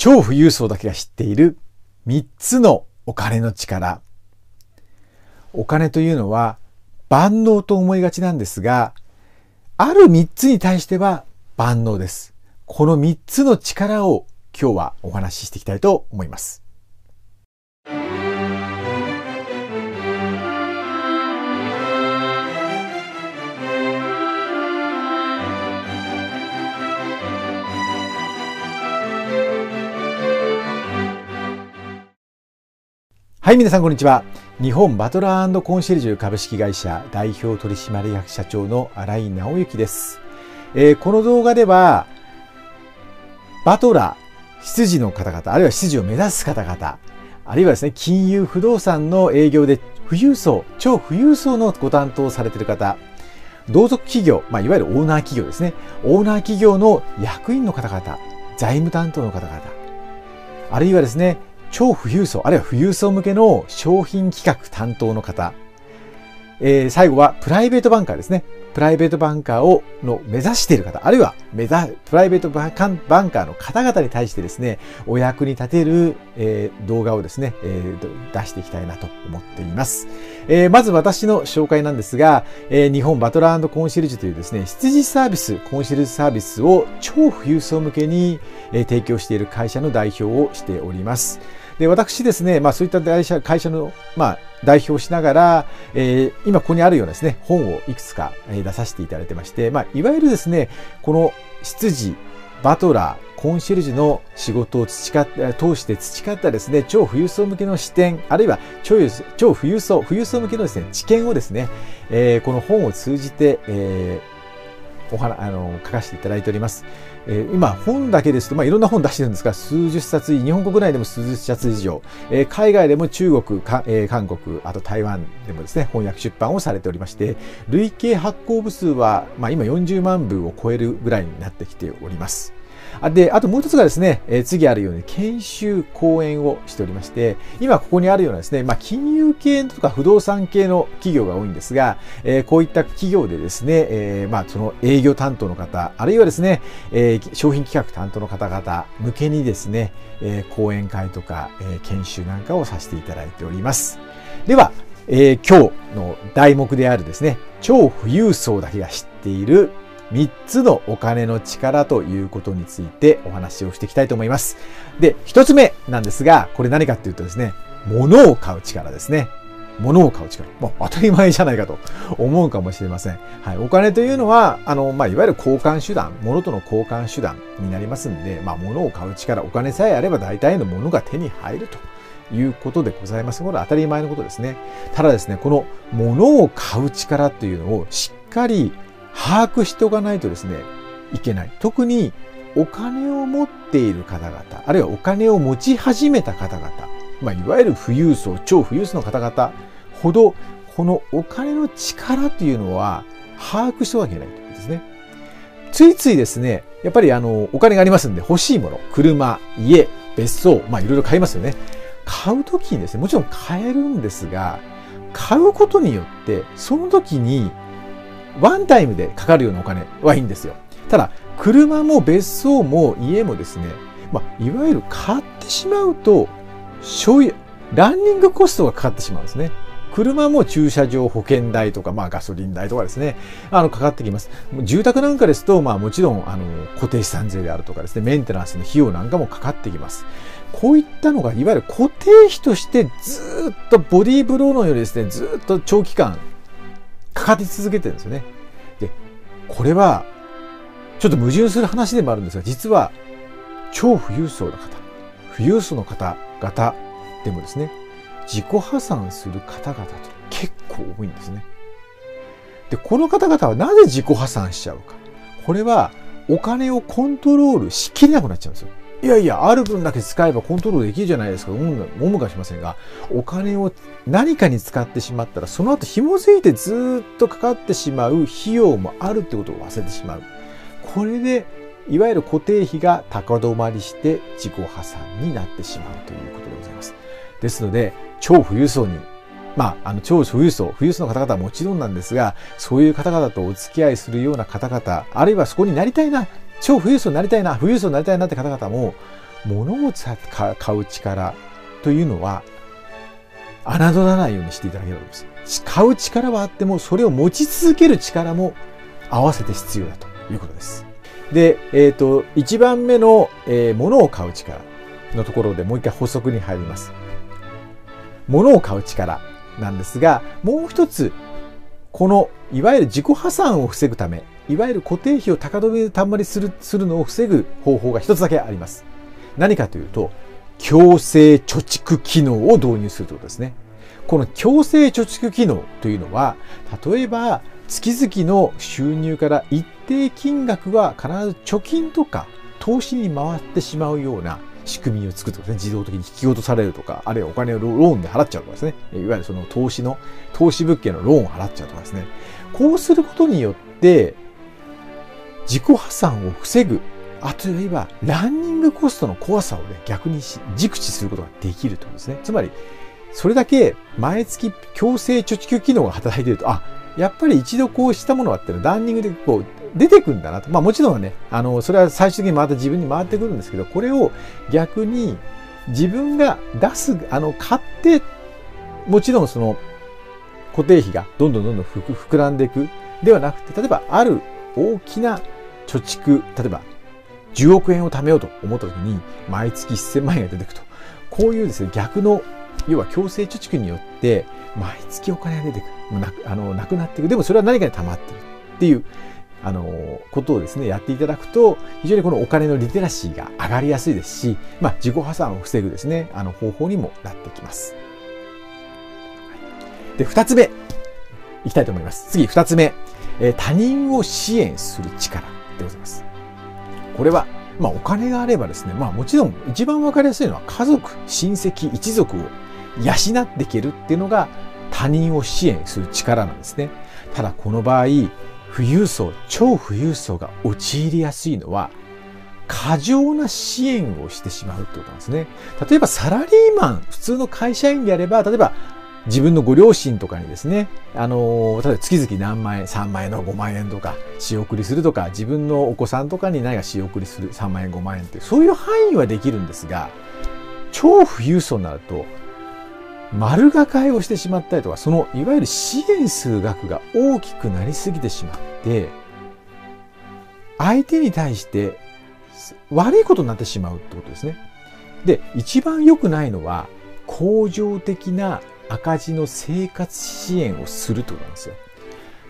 超富裕層だけが知っている3つのお金の力。お金というのは万能と思いがちなんですが、ある3つに対しては万能です。この3つの力を今日はお話ししていきたいと思います。はい、皆さんこんにちは。日本バトラーコンシェルジュ株式会社代表取締役社長の新井直之です、えー、この動画では、バトラー、執事の方々、あるいは執事を目指す方々、あるいはですね、金融不動産の営業で富裕層、超富裕層のご担当されている方、同族企業、まあ、いわゆるオーナー企業ですね。オーナー企業の役員の方々、財務担当の方々、あるいはですね、超富裕層、あるいは富裕層向けの商品企画担当の方、えー、最後はプライベートバンカーですね。プライベートバンカーをの目指している方、あるいは目指プライベートバンカーの方々に対してですね、お役に立てる、えー、動画をですね、えー、出していきたいなと思っています。えー、まず私の紹介なんですが、えー、日本バトラーコンシェルジュというですね、羊サービス、コンシェルジュサービスを超富裕層向けに、えー、提供している会社の代表をしております。で、私ですね、まあそういった会社会社の、まあ代表しながら、えー、今ここにあるようなですね、本をいくつか出させていただいてまして、まあいわゆるですね、この執事、バトラー、コンシェルジュの仕事を培っ通して培ったですね、超富裕層向けの視点、あるいは超超富裕層、富裕層向けのですね、知見をですね、えー、この本を通じて、えーお話あの書かせていただいております。えー、今、本だけですと、まあ、いろんな本出してるんですが、数十冊、日本国内でも数十冊以上、えー、海外でも中国か、えー、韓国、あと台湾でもですね、翻訳出版をされておりまして、累計発行部数は、まあ、今40万部を超えるぐらいになってきております。で、あともう一つがですね、え、次あるように研修講演をしておりまして、今ここにあるようなですね、まあ、金融系とか不動産系の企業が多いんですが、え、こういった企業でですね、え、まあ、その営業担当の方、あるいはですね、え、商品企画担当の方々向けにですね、え、講演会とか、え、研修なんかをさせていただいております。では、えー、今日の題目であるですね、超富裕層だけが知っている3つのお金の力ということについてお話をしていきたいと思います。で、1つ目なんですが、これ何かっていうとですね、物を買う力ですね。物を買う力。もう当たり前じゃないかと思うかもしれません。はい。お金というのは、あの、まあ、いわゆる交換手段、物との交換手段になりますんで、まあ、物を買う力、お金さえあれば大体のものが手に入ると。いうことでございます。これは当たり前のことですね。ただですね、この物を買う力っていうのをしっかり把握しておかないとですね、いけない。特にお金を持っている方々、あるいはお金を持ち始めた方々、まあ、いわゆる富裕層、超富裕層の方々ほど、このお金の力というのは把握しておかいけないということですね。ついついですね、やっぱりあの、お金がありますんで欲しいもの、車、家、別荘、まあいろいろ買いますよね。買うときにですね、もちろん買えるんですが、買うことによって、その時にワンタイムでかかるようなお金はいいんですよ。ただ、車も別荘も家もですね、まあ、いわゆる買ってしまうと、所有、ランニングコストがかかってしまうんですね。車も駐車場保険代とか、まあガソリン代とかですね、あの、かかってきます。住宅なんかですと、まあもちろん、あの、固定資産税であるとかですね、メンテナンスの費用なんかもかかってきます。こういったのが、いわゆる固定費としてずっとボディーブローのようにですね、ずっと長期間かかり続けてるんですよね。で、これは、ちょっと矛盾する話でもあるんですが、実は、超富裕層の方、富裕層の方々でもですね、自己破産する方々と結構多いんですね。で、この方々はなぜ自己破産しちゃうか。これは、お金をコントロールしきれなくなっちゃうんですよ。いやいや、ある分だけ使えばコントロールできるじゃないですか。思うかしませんが、お金を何かに使ってしまったら、その後紐づいてずっとかかってしまう費用もあるってことを忘れてしまう。これで、いわゆる固定費が高止まりして自己破産になってしまうということでございます。ですので、超富裕層にまあ、あの、超富裕層、富裕層の方々はもちろんなんですが、そういう方々とお付き合いするような方々、あるいはそこになりたいな、超富裕層になりたいな、富裕層になりたいなって方々も、物を買う力というのは、侮らないようにしていただければいいです。買う力はあっても、それを持ち続ける力も合わせて必要だということです。で、えっ、ー、と、1番目の、えー、物を買う力のところでもう一回補足に入ります。物を買う力なんですが、もう一つ、この、いわゆる自己破産を防ぐため、いわゆる固定費を高止めたんまりするするのを防ぐ方法が一つだけあります。何かというと、強制貯蓄機能を導入するということですね。この強制貯蓄機能というのは、例えば月々の収入から一定金額は必ず貯金とか投資に回ってしまうような仕組みを作ってですね、自動的に引き落とされるとか、あるいはお金をローンで払っちゃうとかですね、いわゆるその投資の、投資物件のローンを払っちゃうとかですね、こうすることによって、自己破産を防ぐ、あと言えば、ランニングコストの怖さをね、逆に熟知することができるということですね。つまり、それだけ毎月強制貯蓄機能が働いていると、あ、やっぱり一度こうしたものがあったらランニングでこう出てくんだなと。まあもちろんね、あの、それは最終的にまた自分に回ってくるんですけど、これを逆に自分が出す、あの、買って、もちろんその固定費がどんどんどんどん膨らんでいくではなくて、例えばある大きな貯蓄、例えば10億円を貯めようと思った時に毎月1000万円が出てくと。こういうですね、逆の、要は強制貯蓄によって毎月お金が出てくる。なあのなくなっていく。でもそれは何かに溜まっているっていうあの、ことをですね、やっていただくと、非常にこのお金のリテラシーが上がりやすいですし、まあ、自己破産を防ぐですね、あの方法にもなってきます。で、二つ目、いきたいと思います。次、二つ目、え他人を支援する力でございます。これは、まあ、お金があればですね、まあ、もちろん一番わかりやすいのは家族、親戚、一族を養っていけるっていうのが他人を支援する力なんですね。ただ、この場合、富裕層、超富裕層が陥りやすいのは、過剰な支援をしてしまうってことなんですね。例えばサラリーマン、普通の会社員であれば、例えば自分のご両親とかにですね、あの、例えば月々何万円、3万円の5万円とか、仕送りするとか、自分のお子さんとかに何か仕送りする3万円、5万円って、そういう範囲はできるんですが、超富裕層になると、丸がかえをしてしまったりとか、そのいわゆる支援する額が大きくなりすぎてしまって、相手に対して悪いことになってしまうってことですね。で、一番良くないのは、恒常的な赤字の生活支援をするってことなんですよ。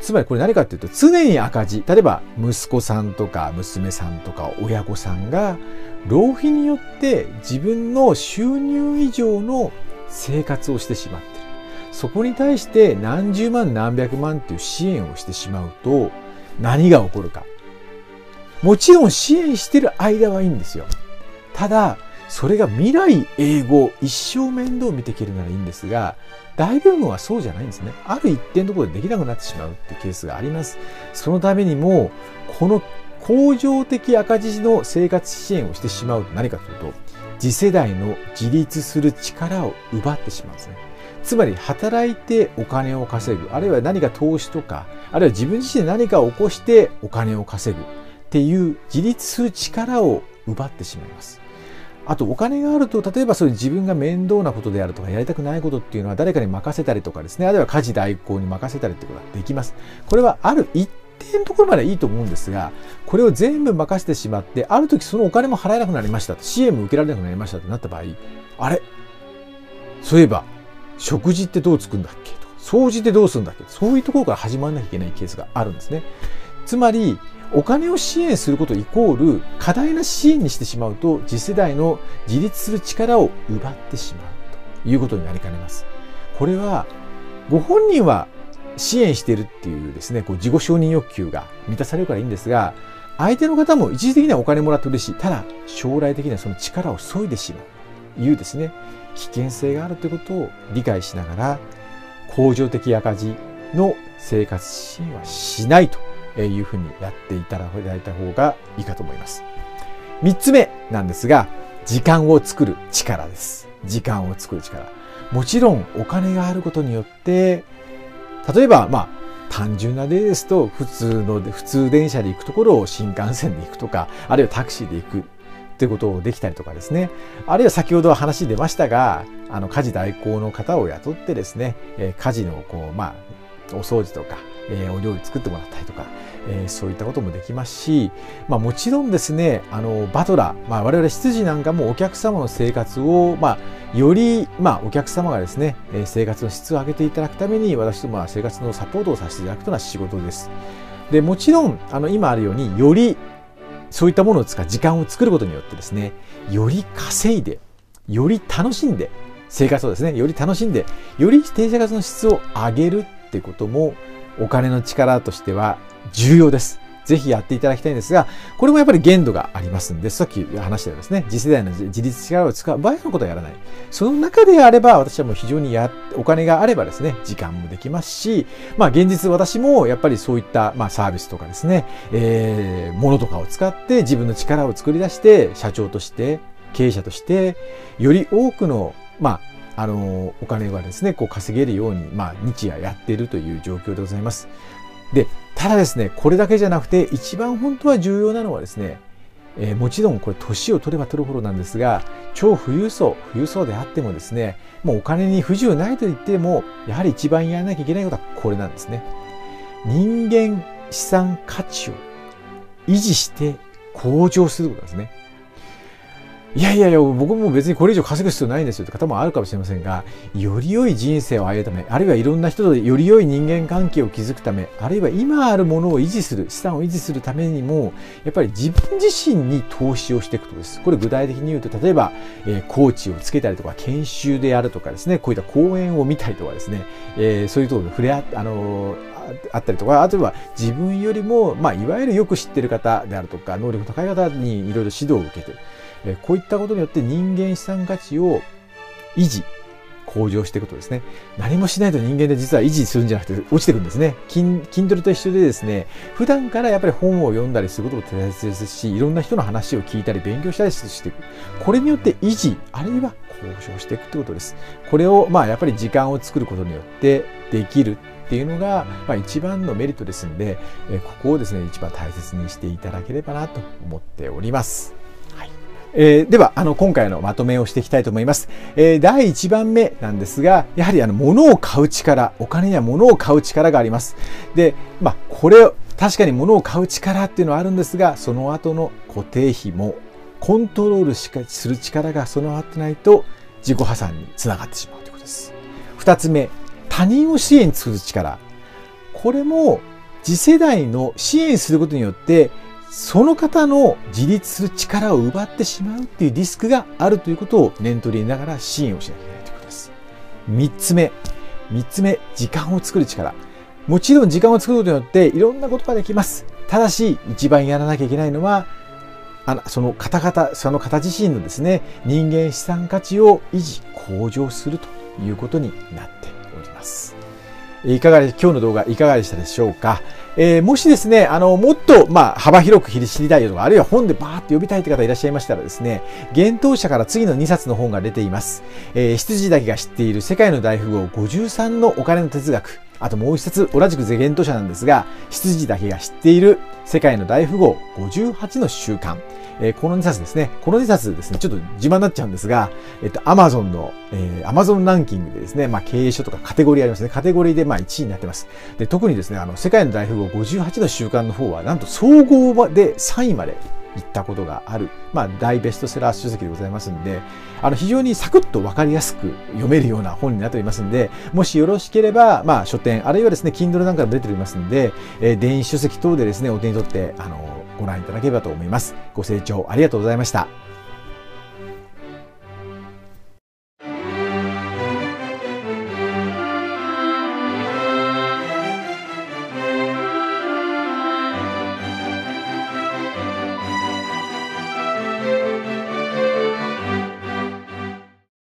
つまりこれ何かっていうと、常に赤字。例えば、息子さんとか娘さんとか親御さんが、浪費によって自分の収入以上の生活をしてしまってる。そこに対して何十万何百万っていう支援をしてしまうと何が起こるか。もちろん支援してる間はいいんですよ。ただ、それが未来英語、一生面倒を見ていけるならいいんですが、大部分はそうじゃないんですね。ある一定のところでできなくなってしまうっていうケースがあります。そのためにも、この恒常的赤字の生活支援をしてしまうと何かというと、次世代の自立する力を奪ってしまうんですね。つまり働いてお金を稼ぐ、あるいは何か投資とか、あるいは自分自身で何かを起こしてお金を稼ぐっていう自立する力を奪ってしまいます。あとお金があると、例えばそういう自分が面倒なことであるとか、やりたくないことっていうのは誰かに任せたりとかですね、あるいは家事代行に任せたりってことができます。これはある一定のところまでいいと思うんですが、これを全部任せてしまって、ある時そのお金も払えなくなりましたと、支援も受けられなくなりましたとなった場合、あれ？そういえば、食事ってどうつくんだっけとか、掃除ってどうするんだっけそういうところから始まらなきゃいけないケースがあるんですね。つまり、お金を支援することイコール、過大な支援にしてしまうと、次世代の自立する力を奪ってしまうということになりかねます。これは、ご本人は支援しているっていうですね、こう自己承認欲求が満たされるからいいんですが、相手の方も一時的にはお金もらって嬉しい。ただ、将来的にはその力を削いでしまうと。いうですね、危険性があるということを理解しながら、恒常的赤字の生活支援はしないというふうにやっていただいた方がいいかと思います。三つ目なんですが、時間を作る力です。時間を作る力。もちろんお金があることによって例えば、まあ、単純な例ですと、普通の、普通電車で行くところを新幹線で行くとか、あるいはタクシーで行く。っていうことをできたりとかですね。あるいは先ほど話出ましたが、あの、家事代行の方を雇ってですね、え家事のこう、まあ、お掃除とか、えお料理作ってもらったりとか、えそういったこともできますし、まあ、もちろんですね、あの、バトラー、まあ、我々執事なんかもお客様の生活を、まあ、より、まあ、お客様がですね、え生活の質を上げていただくために、私どもは生活のサポートをさせていただくというのは仕事です。で、もちろん、あの、今あるように、よりそういったものを使う時間を作ることによってですね、より稼いで、より楽しんで、生活をですね、より楽しんで、より低生活の質を上げるってことも、お金の力としては重要です。ぜひやっていただきたいんですが、これもやっぱり限度がありますんで、さっき話したようですね、次世代の自立力を使う場合のことはやらない。その中であれば、私はもう非常にや、お金があればですね、時間もできますし、まあ現実私もやっぱりそういった、まあサービスとかですね、えー、ものとかを使って自分の力を作り出して、社長として、経営者として、より多くの、まあ、あの、お金がですね、こう稼げるように、まあ、日夜やっているという状況でございます。で、ただですね、これだけじゃなくて、一番本当は重要なのはですね、えー、もちろんこれ年を取れば取るほどなんですが、超富裕層、富裕層であってもですね、もうお金に不自由ないと言っても、やはり一番やらなきゃいけないことはこれなんですね。人間資産価値を維持して向上することですね。いやいやいや、僕も別にこれ以上稼ぐ必要ないんですよって方もあるかもしれませんが、より良い人生を歩むため、あるいはいろんな人とより良い人間関係を築くため、あるいは今あるものを維持する、資産を維持するためにも、やっぱり自分自身に投資をしていくことです。これ具体的に言うと、例えば、えー、コーチをつけたりとか、研修であるとかですね、こういった講演を見たりとかですね、えー、そういうところに触れ合って、あのーあったりとか、あとは自分よりも、まあ、いわゆるよく知ってる方であるとか、能力高い方にいろいろ指導を受けてる。えこういったことによって人間資産価値を維持、向上していくことですね。何もしないと人間で実は維持するんじゃなくて落ちていくんですね。筋筋トレと一緒でですね、普段からやっぱり本を読んだりすることも大切ですし、いろんな人の話を聞いたり勉強したりしていく。これによって維持、あるいは向上していくってことです。これをまあやっぱり時間を作ることによってできるっていうのが、まあ、一番のメリットですんで、えここをですね、一番大切にしていただければなと思っております。えー、では、あの、今回のまとめをしていきたいと思います。えー、第1番目なんですが、やはりあの、物を買う力、お金には物を買う力があります。で、まあ、これ、確かに物を買う力っていうのはあるんですが、その後の固定費もコントロールしかする力が備わってないと自己破産につながってしまうということです。二つ目、他人を支援する力。これも次世代の支援することによってその方の自立する力を奪ってしまうっていうリスクがあるということを念頭に入れながら支援をしなきゃいけないということです。三つ目。三つ目、時間を作る力。もちろん時間を作ることによっていろんなことができます。ただし、一番やらなきゃいけないのは、あのその方々、その方自身のですね、人間資産価値を維持、向上するということになって。いかがで、今日の動画いかがでしたでしょうか？えー、もしですね、あの、もっと、まあ、幅広く知りたいとか、あるいは本でバーって読みたいって方いらっしゃいましたらですね、幻冬者から次の2冊の本が出ています。えー、羊だけが知っている世界の大富豪53のお金の哲学。あともう一冊、同じくゼゲント社なんですが、羊だけが知っている世界の大富豪58の習慣。えー、この2冊ですね。この2冊ですね、ちょっと自慢になっちゃうんですが、えっと、アマゾンの、えー、アマゾンランキングでですね、まあ、経営書とかカテゴリーありますね。カテゴリーで、まあ、1位になってます。で、特にですね、あの、世界の大富豪58の習慣の方は、なんと総合で3位まで行ったことがある、まあ、大ベストセラー書籍でございますんで、あの、非常にサクッとわかりやすく読めるような本になっておりますんで、もしよろしければ、まあ、書店、あるいはですね、Kindle なんかも出ておりますんで、えー、電子書籍等でですね、お手に取って、あの、ご覧いただければと思います。ご清聴ありがとうございました。